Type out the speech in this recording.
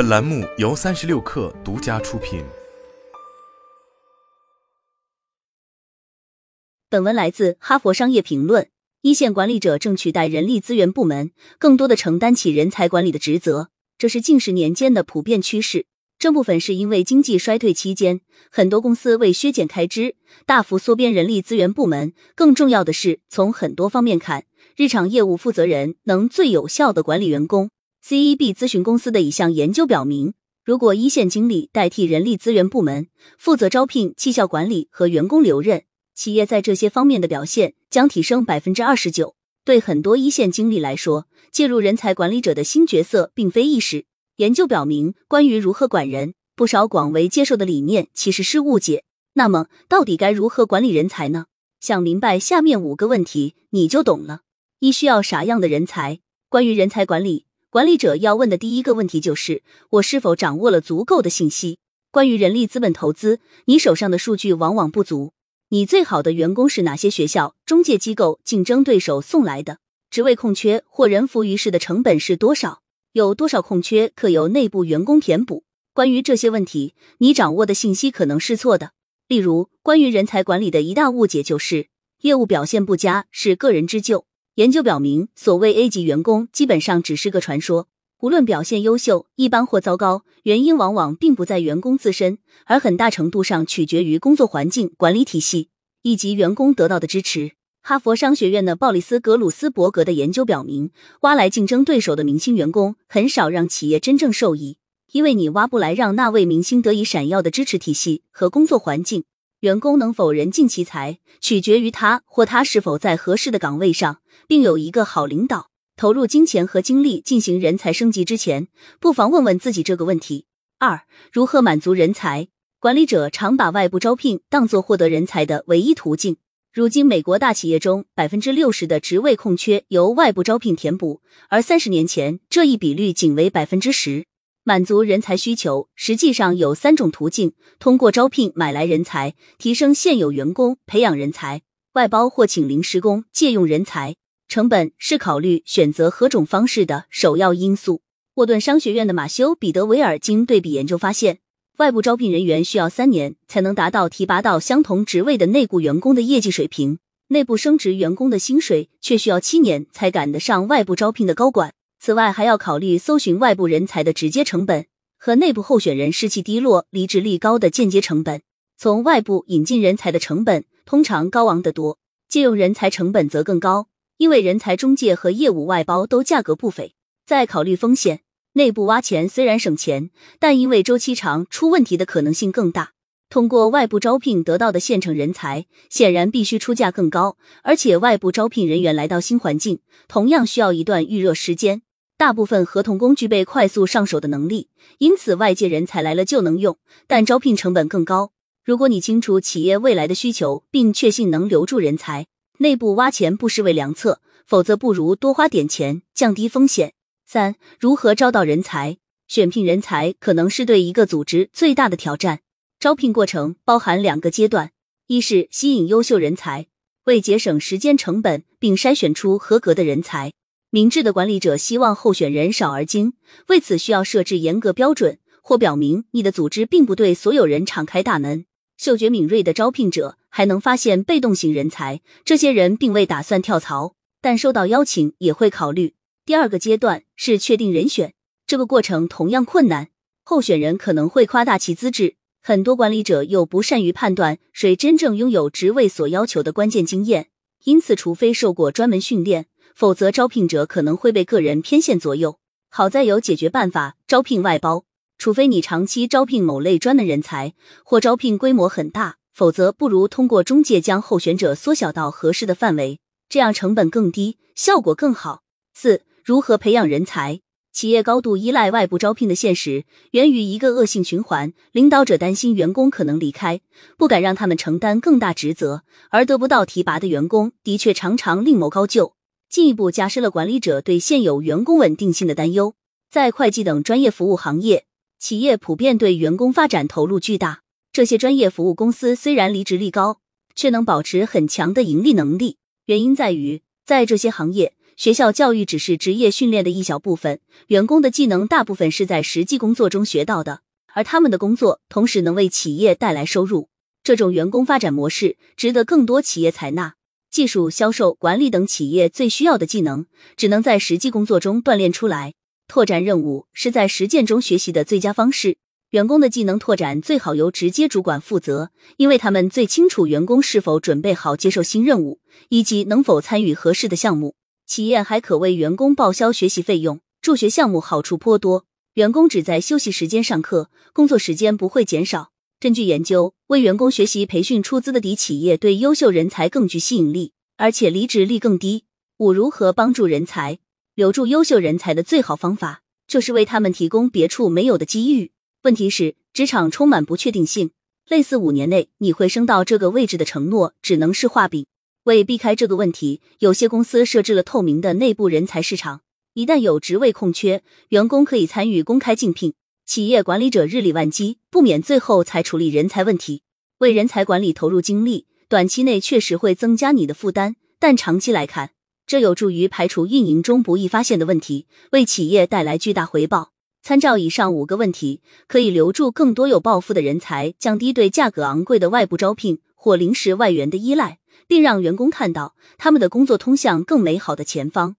本栏目由三十六氪独家出品。本文来自《哈佛商业评论》。一线管理者正取代人力资源部门，更多的承担起人才管理的职责，这是近十年间的普遍趋势。这部分是因为经济衰退期间，很多公司为削减开支，大幅缩编人力资源部门。更重要的是，从很多方面看，日常业务负责人能最有效的管理员工。CEB 咨询公司的一项研究表明，如果一线经理代替人力资源部门负责招聘、绩效管理和员工留任，企业在这些方面的表现将提升百分之二十九。对很多一线经理来说，介入人才管理者的新角色并非易事。研究表明，关于如何管人，不少广为接受的理念其实是误解。那么，到底该如何管理人才呢？想明白下面五个问题，你就懂了。一、需要啥样的人才？关于人才管理，管理者要问的第一个问题就是：我是否掌握了足够的信息？关于人力资本投资，你手上的数据往往不足。你最好的员工是哪些学校、中介机构、竞争对手送来的？职位空缺或人浮于事的成本是多少？有多少空缺可由内部员工填补？关于这些问题，你掌握的信息可能是错的。例如，关于人才管理的一大误解就是业务表现不佳是个人之咎。研究表明，所谓 A 级员工基本上只是个传说。无论表现优秀、一般或糟糕，原因往往并不在员工自身，而很大程度上取决于工作环境、管理体系以及员工得到的支持。哈佛商学院的鲍里斯·格鲁斯伯格的研究表明，挖来竞争对手的明星员工，很少让企业真正受益，因为你挖不来让那位明星得以闪耀的支持体系和工作环境。员工能否人尽其才，取决于他或他是否在合适的岗位上，并有一个好领导。投入金钱和精力进行人才升级之前，不妨问问自己这个问题：二、如何满足人才？管理者常把外部招聘当作获得人才的唯一途径。如今，美国大企业中百分之六十的职位空缺由外部招聘填补，而三十年前这一比率仅为百分之十。满足人才需求实际上有三种途径：通过招聘买来人才，提升现有员工，培养人才；外包或请临时工，借用人才。成本是考虑选择何种方式的首要因素。沃顿商学院的马修·彼得维尔经对比研究发现。外部招聘人员需要三年才能达到提拔到相同职位的内部员工的业绩水平，内部升职员工的薪水却需要七年才赶得上外部招聘的高管。此外，还要考虑搜寻外部人才的直接成本和内部候选人士气低落、离职率高的间接成本。从外部引进人才的成本通常高昂得多，借用人才成本则更高，因为人才中介和业务外包都价格不菲。再考虑风险。内部挖钱虽然省钱，但因为周期长，出问题的可能性更大。通过外部招聘得到的现成人才，显然必须出价更高，而且外部招聘人员来到新环境，同样需要一段预热时间。大部分合同工具备快速上手的能力，因此外界人才来了就能用，但招聘成本更高。如果你清楚企业未来的需求，并确信能留住人才，内部挖钱不失为良策。否则，不如多花点钱，降低风险。三、如何招到人才？选聘人才可能是对一个组织最大的挑战。招聘过程包含两个阶段：一是吸引优秀人才，为节省时间成本，并筛选出合格的人才。明智的管理者希望候选人少而精，为此需要设置严格标准，或表明你的组织并不对所有人敞开大门。嗅觉敏锐的招聘者还能发现被动型人才，这些人并未打算跳槽，但收到邀请也会考虑。第二个阶段是确定人选，这个过程同样困难。候选人可能会夸大其资质，很多管理者又不善于判断谁真正拥有职位所要求的关键经验，因此，除非受过专门训练，否则招聘者可能会被个人偏见左右。好在有解决办法：招聘外包。除非你长期招聘某类专门人才，或招聘规模很大，否则不如通过中介将候选者缩小到合适的范围，这样成本更低，效果更好。四。如何培养人才？企业高度依赖外部招聘的现实，源于一个恶性循环：领导者担心员工可能离开，不敢让他们承担更大职责，而得不到提拔的员工的确常常另谋高就，进一步加深了管理者对现有员工稳定性的担忧。在会计等专业服务行业，企业普遍对员工发展投入巨大。这些专业服务公司虽然离职率高，却能保持很强的盈利能力。原因在于，在这些行业。学校教育只是职业训练的一小部分，员工的技能大部分是在实际工作中学到的，而他们的工作同时能为企业带来收入。这种员工发展模式值得更多企业采纳。技术、销售、管理等企业最需要的技能，只能在实际工作中锻炼出来。拓展任务是在实践中学习的最佳方式。员工的技能拓展最好由直接主管负责，因为他们最清楚员工是否准备好接受新任务，以及能否参与合适的项目。企业还可为员工报销学习费用，助学项目好处颇多。员工只在休息时间上课，工作时间不会减少。根据研究，为员工学习培训出资的底企业对优秀人才更具吸引力，而且离职率更低。五、如何帮助人才留住优秀人才的最好方法，就是为他们提供别处没有的机遇。问题是，职场充满不确定性，类似五年内你会升到这个位置的承诺，只能是画饼。为避开这个问题，有些公司设置了透明的内部人才市场，一旦有职位空缺，员工可以参与公开竞聘。企业管理者日理万机，不免最后才处理人才问题。为人才管理投入精力，短期内确实会增加你的负担，但长期来看，这有助于排除运营中不易发现的问题，为企业带来巨大回报。参照以上五个问题，可以留住更多有抱负的人才，降低对价格昂贵的外部招聘或临时外援的依赖，并让员工看到他们的工作通向更美好的前方。